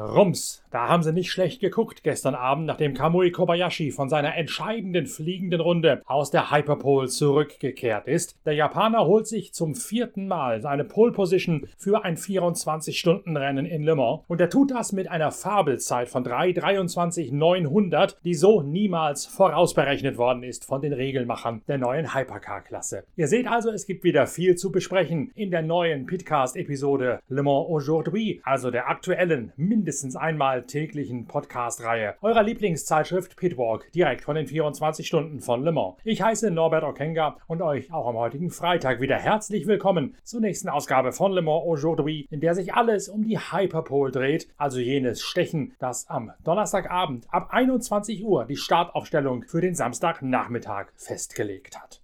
Rums, da haben sie nicht schlecht geguckt gestern Abend, nachdem Kamui Kobayashi von seiner entscheidenden fliegenden Runde aus der Hyperpole zurückgekehrt ist. Der Japaner holt sich zum vierten Mal seine Pole Position für ein 24-Stunden-Rennen in Le Mans und er tut das mit einer Fabelzeit von 3:23.900, die so niemals vorausberechnet worden ist von den Regelmachern der neuen Hypercar-Klasse. Ihr seht also, es gibt wieder viel zu besprechen in der neuen Pitcast-Episode Le Mans Aujourd'hui, also der aktuellen, mindestens einmal täglichen Podcast-Reihe eurer Lieblingszeitschrift Pitwalk, direkt von den 24 Stunden von Le Mans. Ich heiße Norbert Okenga und euch auch am heutigen Freitag wieder herzlich willkommen zur nächsten Ausgabe von Le Mans Aujourd'hui, in der sich alles um die Hyperpole dreht, also jenes Stechen, das am Donnerstagabend ab 21 Uhr die Startaufstellung für den Samstagnachmittag festgelegt hat.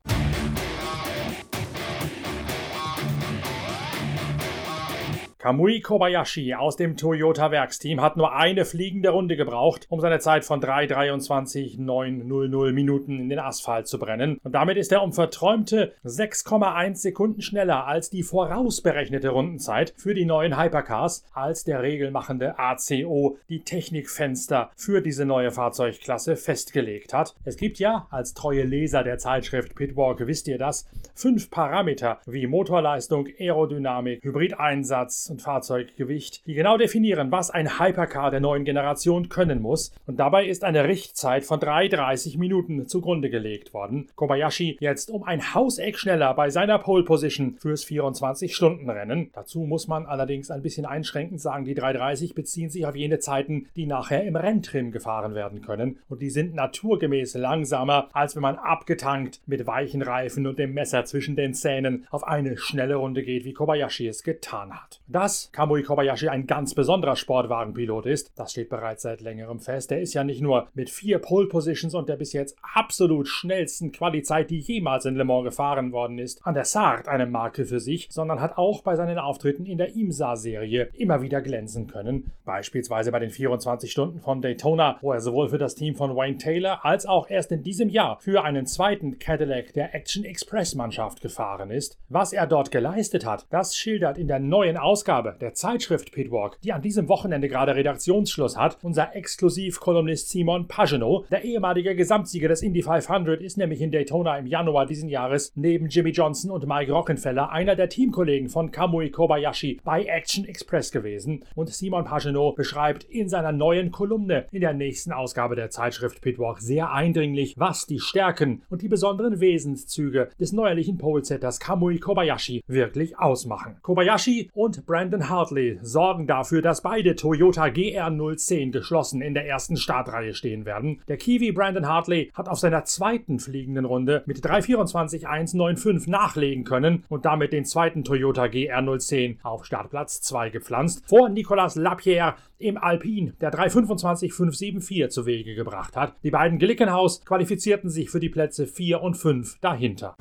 Kamui Kobayashi aus dem Toyota Werksteam hat nur eine fliegende Runde gebraucht, um seine Zeit von 3:23,900 Minuten in den Asphalt zu brennen. Und damit ist er um verträumte 6,1 Sekunden schneller als die vorausberechnete Rundenzeit für die neuen Hypercars, als der regelmachende ACO die Technikfenster für diese neue Fahrzeugklasse festgelegt hat. Es gibt ja, als treue Leser der Zeitschrift Pitwalk wisst ihr das, fünf Parameter wie Motorleistung, Aerodynamik, Hybrideinsatz und Fahrzeuggewicht, die genau definieren, was ein Hypercar der neuen Generation können muss. Und dabei ist eine Richtzeit von 3,30 Minuten zugrunde gelegt worden. Kobayashi jetzt um ein Hauseck schneller bei seiner Pole Position fürs 24-Stunden-Rennen. Dazu muss man allerdings ein bisschen einschränkend sagen, die 3,30 beziehen sich auf jene Zeiten, die nachher im Renntrim gefahren werden können. Und die sind naturgemäß langsamer, als wenn man abgetankt mit weichen Reifen und dem Messer zwischen den Zähnen auf eine schnelle Runde geht, wie Kobayashi es getan hat. Dass Kamui Kobayashi ein ganz besonderer Sportwagenpilot ist, das steht bereits seit längerem fest. Er ist ja nicht nur mit vier Pole Positions und der bis jetzt absolut schnellsten Qualizeit, die jemals in Le Mans gefahren worden ist, an der Sartre eine Marke für sich, sondern hat auch bei seinen Auftritten in der IMSA-Serie immer wieder glänzen können. Beispielsweise bei den 24 Stunden von Daytona, wo er sowohl für das Team von Wayne Taylor als auch erst in diesem Jahr für einen zweiten Cadillac der Action Express Mannschaft gefahren ist. Was er dort geleistet hat, das schildert in der neuen Ausgabe Ausgabe der Zeitschrift Pitwalk, die an diesem Wochenende gerade Redaktionsschluss hat, unser Exklusivkolumnist Simon Pagenaud. Der ehemalige Gesamtsieger des Indy 500 ist nämlich in Daytona im Januar diesen Jahres neben Jimmy Johnson und Mike Rockenfeller einer der Teamkollegen von Kamui Kobayashi bei Action Express gewesen. Und Simon Pagenaud beschreibt in seiner neuen Kolumne in der nächsten Ausgabe der Zeitschrift Pitwalk sehr eindringlich, was die Stärken und die besonderen Wesenszüge des neuerlichen Polesetters Kamui Kobayashi wirklich ausmachen. Kobayashi und Brandon Hartley sorgen dafür, dass beide Toyota GR010 geschlossen in der ersten Startreihe stehen werden. Der Kiwi Brandon Hartley hat auf seiner zweiten fliegenden Runde mit 3.24.195 nachlegen können und damit den zweiten Toyota GR010 auf Startplatz 2 gepflanzt, vor Nicolas Lapierre im Alpine, der 3.25.574 zu Wege gebracht hat. Die beiden Glickenhaus qualifizierten sich für die Plätze 4 und 5 dahinter.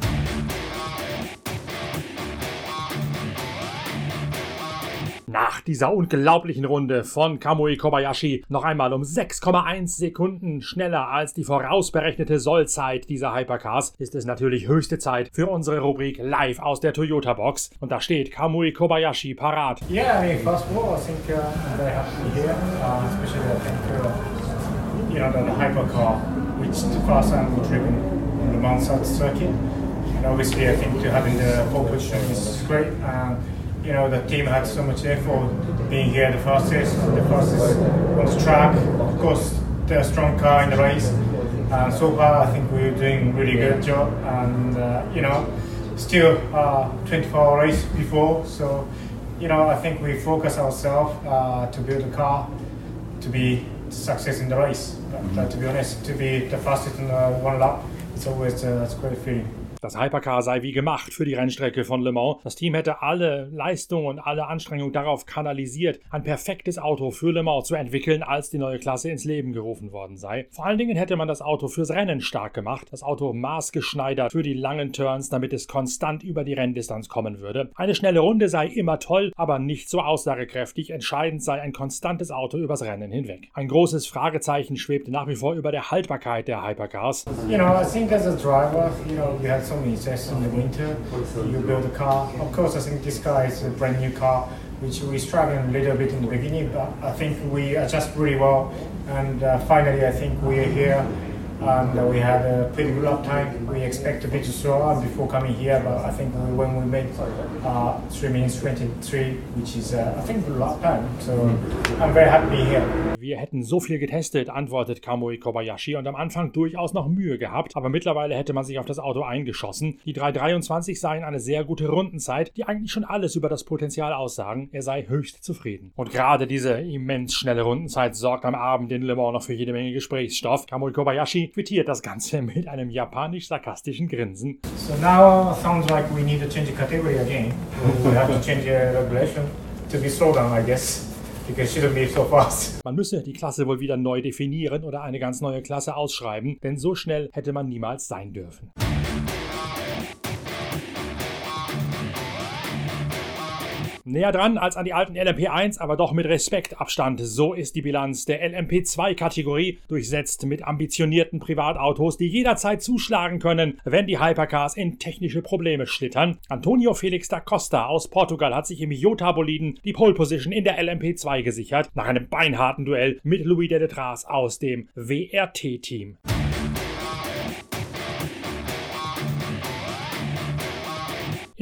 Nach dieser unglaublichen Runde von Kamui Kobayashi noch einmal um 6,1 Sekunden schneller als die vorausberechnete Sollzeit dieser Hypercars ist es natürlich höchste Zeit für unsere Rubrik Live aus der Toyota Box. Und da steht Kamui Kobayashi parat. Yeah, I mean, first of all, I think uh, I'm very happy to be here, uh, especially I think uh, you know the, hypercar, which the first time we driven in the South circuit, and obviously I think having the pole position is great. Uh, you know the team had so much effort being here the fastest, the fastest on the track. Of course, they're a strong car in the race. And so far, I think we're doing really good job. And uh, you know, still uh, 24 race before, so you know I think we focus ourselves uh, to build a car to be success in the race. But, uh, to be honest, to be the fastest in uh, one lap, it's always uh, a great feeling. Das Hypercar sei wie gemacht für die Rennstrecke von Le Mans. Das Team hätte alle Leistungen und alle Anstrengungen darauf kanalisiert, ein perfektes Auto für Le Mans zu entwickeln, als die neue Klasse ins Leben gerufen worden sei. Vor allen Dingen hätte man das Auto fürs Rennen stark gemacht, das Auto maßgeschneidert für die langen Turns, damit es konstant über die Renndistanz kommen würde. Eine schnelle Runde sei immer toll, aber nicht so aussagekräftig. Entscheidend sei ein konstantes Auto übers Rennen hinweg. Ein großes Fragezeichen schwebt nach wie vor über der Haltbarkeit der Hypercars. You know, I think as a driver, you know, you had so many tests in the winter. You build a car. Of course, I think this car is a brand new car. which we struggled a little bit in the beginning, but I think we adjust really well. And uh, finally, I think we're here and we had a pretty good uptime. We expect a bit slower before coming here, but I think we, when we made uh, 3 minutes 23, which is uh, I think a lot time, so I'm very happy here. Wir hätten so viel getestet, antwortet Kamui Kobayashi und am Anfang durchaus noch Mühe gehabt, aber mittlerweile hätte man sich auf das Auto eingeschossen. Die 323 seien eine sehr gute Rundenzeit, die eigentlich schon alles über das Potenzial aussagen. Er sei höchst zufrieden. Und gerade diese immens schnelle Rundenzeit sorgt am Abend in Le Mans noch für jede Menge Gesprächsstoff. Kamui Kobayashi quittiert das Ganze mit einem japanisch-sarkastischen Grinsen. So now sounds like we need to change the category again. We have to change the regulation to be slow down, I guess. Man müsse die Klasse wohl wieder neu definieren oder eine ganz neue Klasse ausschreiben, denn so schnell hätte man niemals sein dürfen. Näher dran als an die alten LMP1, aber doch mit Respektabstand. So ist die Bilanz der LMP2-Kategorie, durchsetzt mit ambitionierten Privatautos, die jederzeit zuschlagen können, wenn die Hypercars in technische Probleme schlittern. Antonio Felix da Costa aus Portugal hat sich im Jota-Boliden die Pole Position in der LMP2 gesichert, nach einem beinharten Duell mit Louis de Detras aus dem WRT-Team.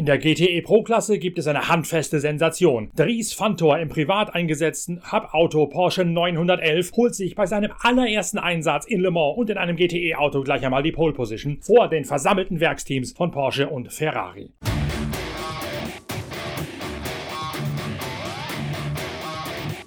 In der GTE Pro-Klasse gibt es eine handfeste Sensation. Dries Fantor im privat eingesetzten Hub-Auto Porsche 911 holt sich bei seinem allerersten Einsatz in Le Mans und in einem GTE-Auto gleich einmal die Pole-Position vor den versammelten Werksteams von Porsche und Ferrari.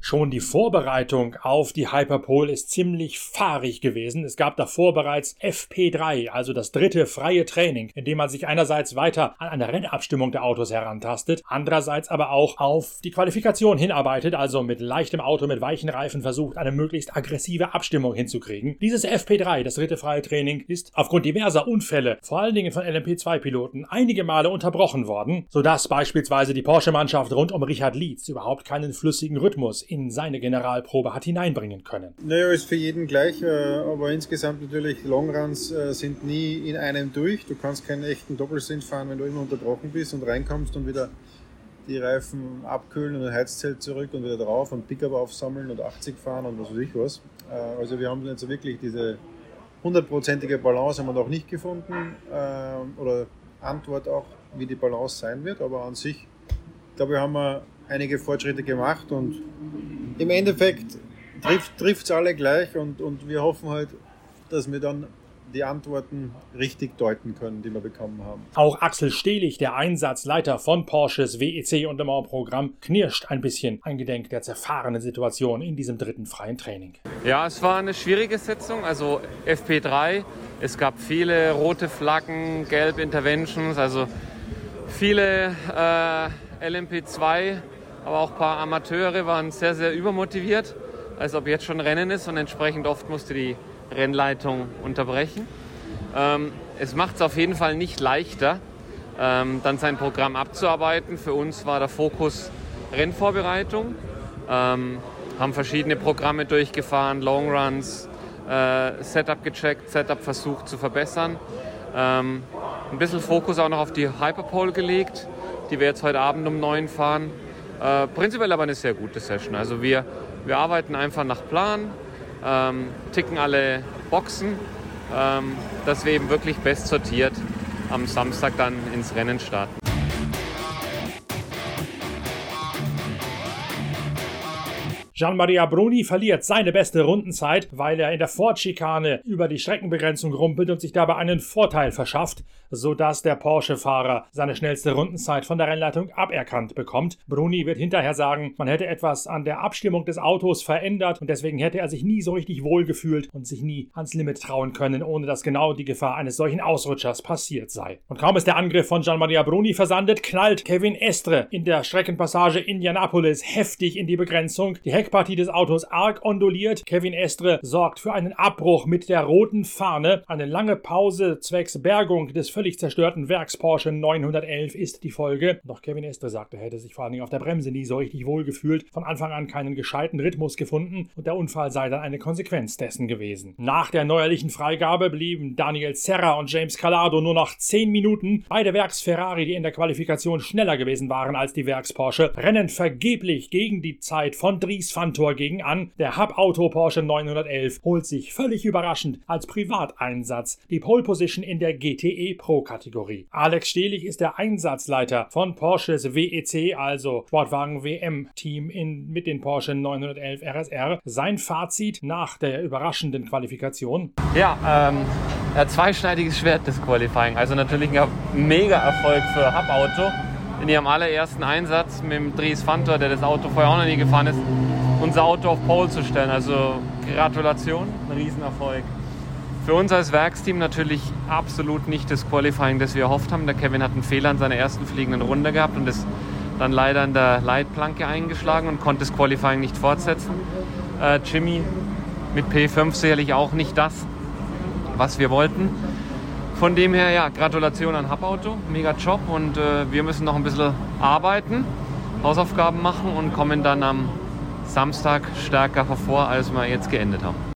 Schon die Vorbereitung auf die Hyperpole ist ziemlich fahrig gewesen. Es gab davor bereits FP3, also das dritte freie Training, in dem man sich einerseits weiter an eine Rennabstimmung der Autos herantastet, andererseits aber auch auf die Qualifikation hinarbeitet, also mit leichtem Auto mit weichen Reifen versucht, eine möglichst aggressive Abstimmung hinzukriegen. Dieses FP3, das dritte freie Training, ist aufgrund diverser Unfälle, vor allen Dingen von LMP2-Piloten, einige Male unterbrochen worden, sodass beispielsweise die Porsche-Mannschaft rund um Richard Lietz überhaupt keinen flüssigen Rhythmus seine Generalprobe hat hineinbringen können. Naja, ist für jeden gleich, äh, aber insgesamt natürlich Longruns äh, sind nie in einem durch. Du kannst keinen echten Doppelsinn fahren, wenn du immer unterbrochen bist und reinkommst und wieder die Reifen abkühlen und ein Heizzelt zurück und wieder drauf und Pickup aufsammeln und 80 fahren und was weiß ich was. Äh, also wir haben jetzt wirklich diese hundertprozentige Balance haben wir noch nicht gefunden oder Antwort auch, wie die Balance sein wird, aber an sich, glaube ich, haben wir einige Fortschritte gemacht und im Endeffekt trifft es alle gleich und, und wir hoffen halt, dass wir dann die Antworten richtig deuten können, die wir bekommen haben. Auch Axel Stehlich, der Einsatzleiter von Porsches WEC und Le Mans Programm, knirscht ein bisschen eingedenk der zerfahrenen Situation in diesem dritten freien Training. Ja, es war eine schwierige Sitzung, also FP3. Es gab viele rote Flaggen, gelb Interventions, also viele äh, LMP2 aber auch ein paar Amateure waren sehr, sehr übermotiviert, als ob jetzt schon Rennen ist und entsprechend oft musste die Rennleitung unterbrechen. Ähm, es macht es auf jeden Fall nicht leichter, ähm, dann sein Programm abzuarbeiten. Für uns war der Fokus Rennvorbereitung, ähm, haben verschiedene Programme durchgefahren, Longruns, äh, Setup gecheckt, Setup versucht zu verbessern. Ähm, ein bisschen Fokus auch noch auf die Hyperpole gelegt, die wir jetzt heute Abend um neun fahren. Äh, prinzipiell aber eine sehr gute Session. Also wir, wir arbeiten einfach nach Plan, ähm, ticken alle Boxen, ähm, dass wir eben wirklich best sortiert am Samstag dann ins Rennen starten. Gian-Maria Bruni verliert seine beste Rundenzeit, weil er in der Ford-Schikane über die Streckenbegrenzung rumpelt und sich dabei einen Vorteil verschafft, sodass der Porsche-Fahrer seine schnellste Rundenzeit von der Rennleitung aberkannt bekommt. Bruni wird hinterher sagen, man hätte etwas an der Abstimmung des Autos verändert und deswegen hätte er sich nie so richtig wohl gefühlt und sich nie ans Limit trauen können, ohne dass genau die Gefahr eines solchen Ausrutschers passiert sei. Und kaum ist der Angriff von Gian-Maria Bruni versandet, knallt Kevin Estre in der Streckenpassage Indianapolis heftig in die Begrenzung. Die Heck Heckpartie des Autos arg onduliert. Kevin Estre sorgt für einen Abbruch mit der roten Fahne. Eine lange Pause zwecks Bergung des völlig zerstörten Werks Porsche 911 ist die Folge. Doch Kevin Estre sagte, er hätte sich vor allen Dingen auf der Bremse nie so richtig wohl gefühlt, von Anfang an keinen gescheiten Rhythmus gefunden und der Unfall sei dann eine Konsequenz dessen gewesen. Nach der neuerlichen Freigabe blieben Daniel Serra und James Calado nur noch 10 Minuten. Beide Werks Ferrari, die in der Qualifikation schneller gewesen waren als die Werks Porsche, rennen vergeblich gegen die Zeit von Dries Fantor gegen an. Der Hub-Auto Porsche 911 holt sich völlig überraschend als Privateinsatz die Pole Position in der GTE Pro Kategorie. Alex Stehlich ist der Einsatzleiter von Porsches WEC, also Sportwagen WM Team in, mit den Porsche 911 RSR. Sein Fazit nach der überraschenden Qualifikation. Ja, ähm, ein zweischneidiges Schwert des Qualifying. Also natürlich ein mega Erfolg für Hub Auto in ihrem allerersten Einsatz mit dem Dries Fantor, der das Auto vorher auch noch nie gefahren ist, unser Auto auf Pole zu stellen. Also Gratulation, ein Riesenerfolg. Für uns als Werksteam natürlich absolut nicht das Qualifying, das wir erhofft haben. Der Kevin hat einen Fehler in seiner ersten fliegenden Runde gehabt und ist dann leider in der Leitplanke eingeschlagen und konnte das Qualifying nicht fortsetzen. Äh, Jimmy mit P5 sicherlich auch nicht das, was wir wollten. Von dem her, ja, Gratulation an Hubauto, mega Job und äh, wir müssen noch ein bisschen arbeiten, Hausaufgaben machen und kommen dann am Samstag stärker hervor, als wir jetzt geendet haben.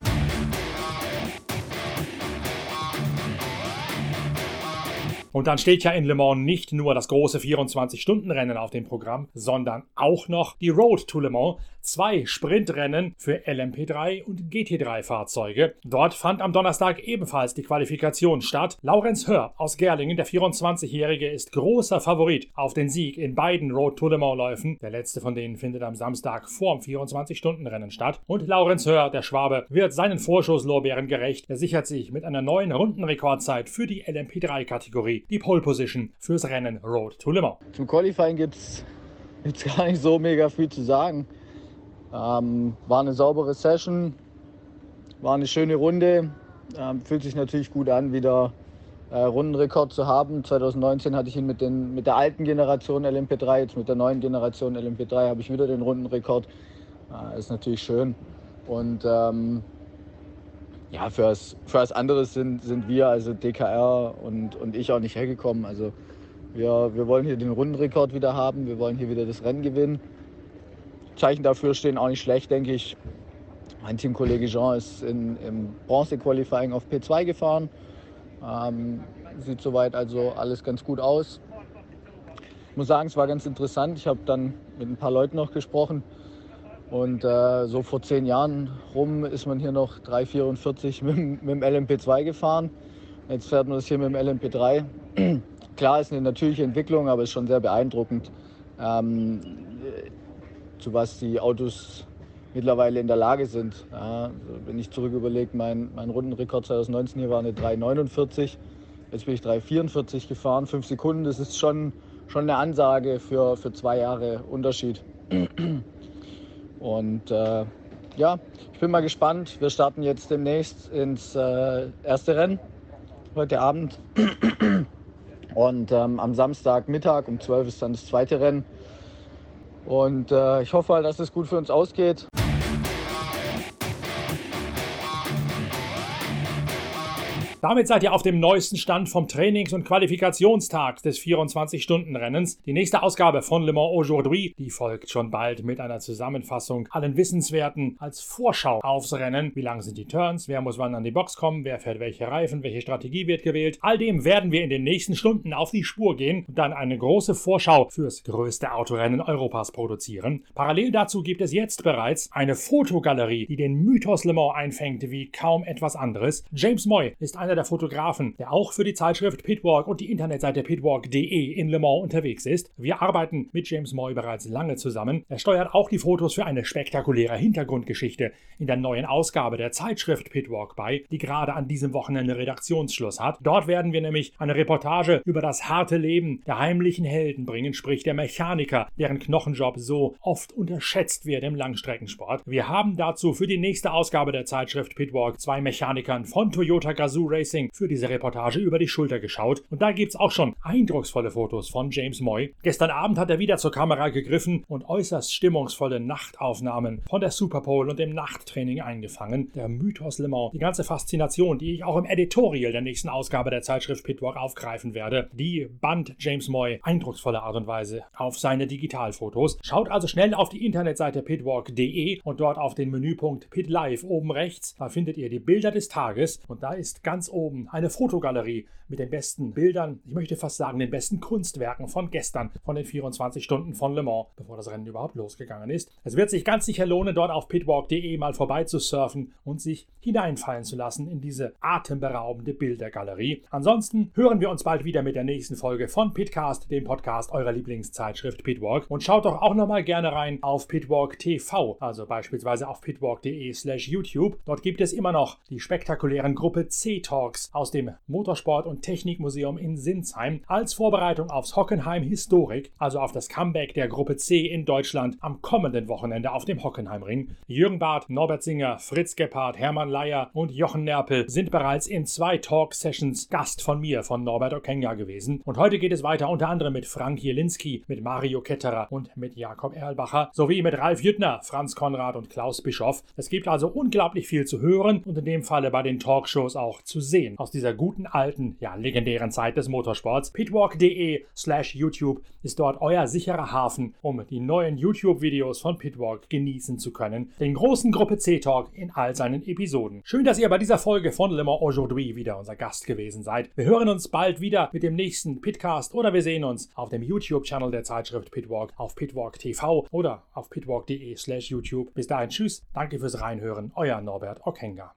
Und dann steht ja in Le Mans nicht nur das große 24-Stunden-Rennen auf dem Programm, sondern auch noch die Road to Le Mans, zwei Sprintrennen für LMP3 und GT3-Fahrzeuge. Dort fand am Donnerstag ebenfalls die Qualifikation statt. Laurenz Hör aus Gerlingen, der 24-Jährige, ist großer Favorit auf den Sieg in beiden Road to Le Mans-Läufen. Der letzte von denen findet am Samstag vorm 24-Stunden-Rennen statt. Und Laurenz Hör, der Schwabe, wird seinen Vorschusslorbeeren gerecht. Er sichert sich mit einer neuen Rundenrekordzeit für die LMP3-Kategorie die Pole Position fürs Rennen Road to Le Mans. Zum Qualifying gibt es gar nicht so mega viel zu sagen. Ähm, war eine saubere Session, war eine schöne Runde. Ähm, fühlt sich natürlich gut an, wieder äh, Rundenrekord zu haben. 2019 hatte ich ihn mit, den, mit der alten Generation LMP3, jetzt mit der neuen Generation LMP3 habe ich wieder den Rundenrekord. Äh, ist natürlich schön. Und ähm, ja, für was, für was anderes sind, sind wir, also DKR und, und ich auch nicht hergekommen. Also wir, wir wollen hier den Rundenrekord wieder haben, wir wollen hier wieder das Rennen gewinnen. Zeichen dafür stehen auch nicht schlecht, denke ich. Mein Teamkollege Jean ist in, im Bronze-Qualifying auf P2 gefahren. Ähm, sieht soweit also alles ganz gut aus. Ich muss sagen, es war ganz interessant. Ich habe dann mit ein paar Leuten noch gesprochen. Und äh, so vor zehn Jahren rum ist man hier noch 344 mit, mit dem LMP2 gefahren. Jetzt fährt man das hier mit dem LMP3. Klar ist eine natürliche Entwicklung, aber ist schon sehr beeindruckend, ähm, zu was die Autos mittlerweile in der Lage sind. Ja, also wenn ich zurück überlege, mein, mein Rundenrekord 2019 hier war eine 349. Jetzt bin ich 344 gefahren, fünf Sekunden. Das ist schon, schon eine Ansage für, für zwei Jahre Unterschied. Und äh, ja, ich bin mal gespannt. Wir starten jetzt demnächst ins äh, erste Rennen heute Abend. Und ähm, am Samstagmittag um 12 ist dann das zweite Rennen. Und äh, ich hoffe, dass es gut für uns ausgeht. Damit seid ihr auf dem neuesten Stand vom Trainings- und Qualifikationstag des 24-Stunden-Rennens. Die nächste Ausgabe von Le Mans Aujourd'hui, die folgt schon bald mit einer Zusammenfassung allen Wissenswerten als Vorschau aufs Rennen. Wie lang sind die Turns? Wer muss wann an die Box kommen? Wer fährt welche Reifen? Welche Strategie wird gewählt? All dem werden wir in den nächsten Stunden auf die Spur gehen und dann eine große Vorschau fürs größte Autorennen Europas produzieren. Parallel dazu gibt es jetzt bereits eine Fotogalerie, die den Mythos Le Mans einfängt wie kaum etwas anderes. James Moy ist einer der Fotografen, der auch für die Zeitschrift Pitwalk und die Internetseite pitwalk.de in Le Mans unterwegs ist. Wir arbeiten mit James Moy bereits lange zusammen. Er steuert auch die Fotos für eine spektakuläre Hintergrundgeschichte in der neuen Ausgabe der Zeitschrift Pitwalk bei, die gerade an diesem Wochenende Redaktionsschluss hat. Dort werden wir nämlich eine Reportage über das harte Leben der heimlichen Helden bringen, sprich der Mechaniker, deren Knochenjob so oft unterschätzt wird im Langstreckensport. Wir haben dazu für die nächste Ausgabe der Zeitschrift Pitwalk zwei Mechanikern von Toyota Gazoo Racing für diese Reportage über die Schulter geschaut und da gibt's auch schon eindrucksvolle Fotos von James Moy. Gestern Abend hat er wieder zur Kamera gegriffen und äußerst stimmungsvolle Nachtaufnahmen von der Super Bowl und dem Nachttraining eingefangen. Der Mythos Le Mans, die ganze Faszination, die ich auch im Editorial der nächsten Ausgabe der Zeitschrift Pitwalk aufgreifen werde, die band James Moy eindrucksvolle Art und Weise auf seine Digitalfotos. Schaut also schnell auf die Internetseite pitwalk.de und dort auf den Menüpunkt Pit Live oben rechts. Da findet ihr die Bilder des Tages und da ist ganz oben eine Fotogalerie mit den besten Bildern, ich möchte fast sagen, den besten Kunstwerken von gestern, von den 24 Stunden von Le Mans, bevor das Rennen überhaupt losgegangen ist. Es wird sich ganz sicher lohnen, dort auf pitwalk.de mal vorbeizusurfen und sich hineinfallen zu lassen in diese atemberaubende Bildergalerie. Ansonsten hören wir uns bald wieder mit der nächsten Folge von Pitcast, dem Podcast eurer Lieblingszeitschrift Pitwalk. Und schaut doch auch nochmal gerne rein auf Pitwalk TV, also beispielsweise auf pitwalk.de slash YouTube. Dort gibt es immer noch die spektakulären Gruppe C-Talks aus dem Motorsport- und Technikmuseum in Sinsheim als Vorbereitung aufs Hockenheim Historik, also auf das Comeback der Gruppe C in Deutschland am kommenden Wochenende auf dem Hockenheimring. Jürgen Barth, Norbert Singer, Fritz Gebhardt, Hermann Leier und Jochen Nerpel sind bereits in zwei Talk-Sessions Gast von mir, von Norbert Okenga gewesen. Und heute geht es weiter unter anderem mit Frank Jelinski, mit Mario Ketterer und mit Jakob Erlbacher sowie mit Ralf Jüttner, Franz Konrad und Klaus Bischoff. Es gibt also unglaublich viel zu hören und in dem Falle bei den Talkshows auch zu sehen. Aus dieser guten alten, ja legendären Zeit des Motorsports. pitwalk.de slash YouTube ist dort euer sicherer Hafen, um die neuen YouTube-Videos von Pitwalk genießen zu können. Den großen Gruppe C-Talk in all seinen Episoden. Schön, dass ihr bei dieser Folge von Le Mans Aujourd'hui wieder unser Gast gewesen seid. Wir hören uns bald wieder mit dem nächsten Pitcast oder wir sehen uns auf dem YouTube-Channel der Zeitschrift Pitwalk, auf Pitwalk TV oder auf pitwalk.de slash YouTube. Bis dahin, tschüss, danke fürs Reinhören, euer Norbert Okenga.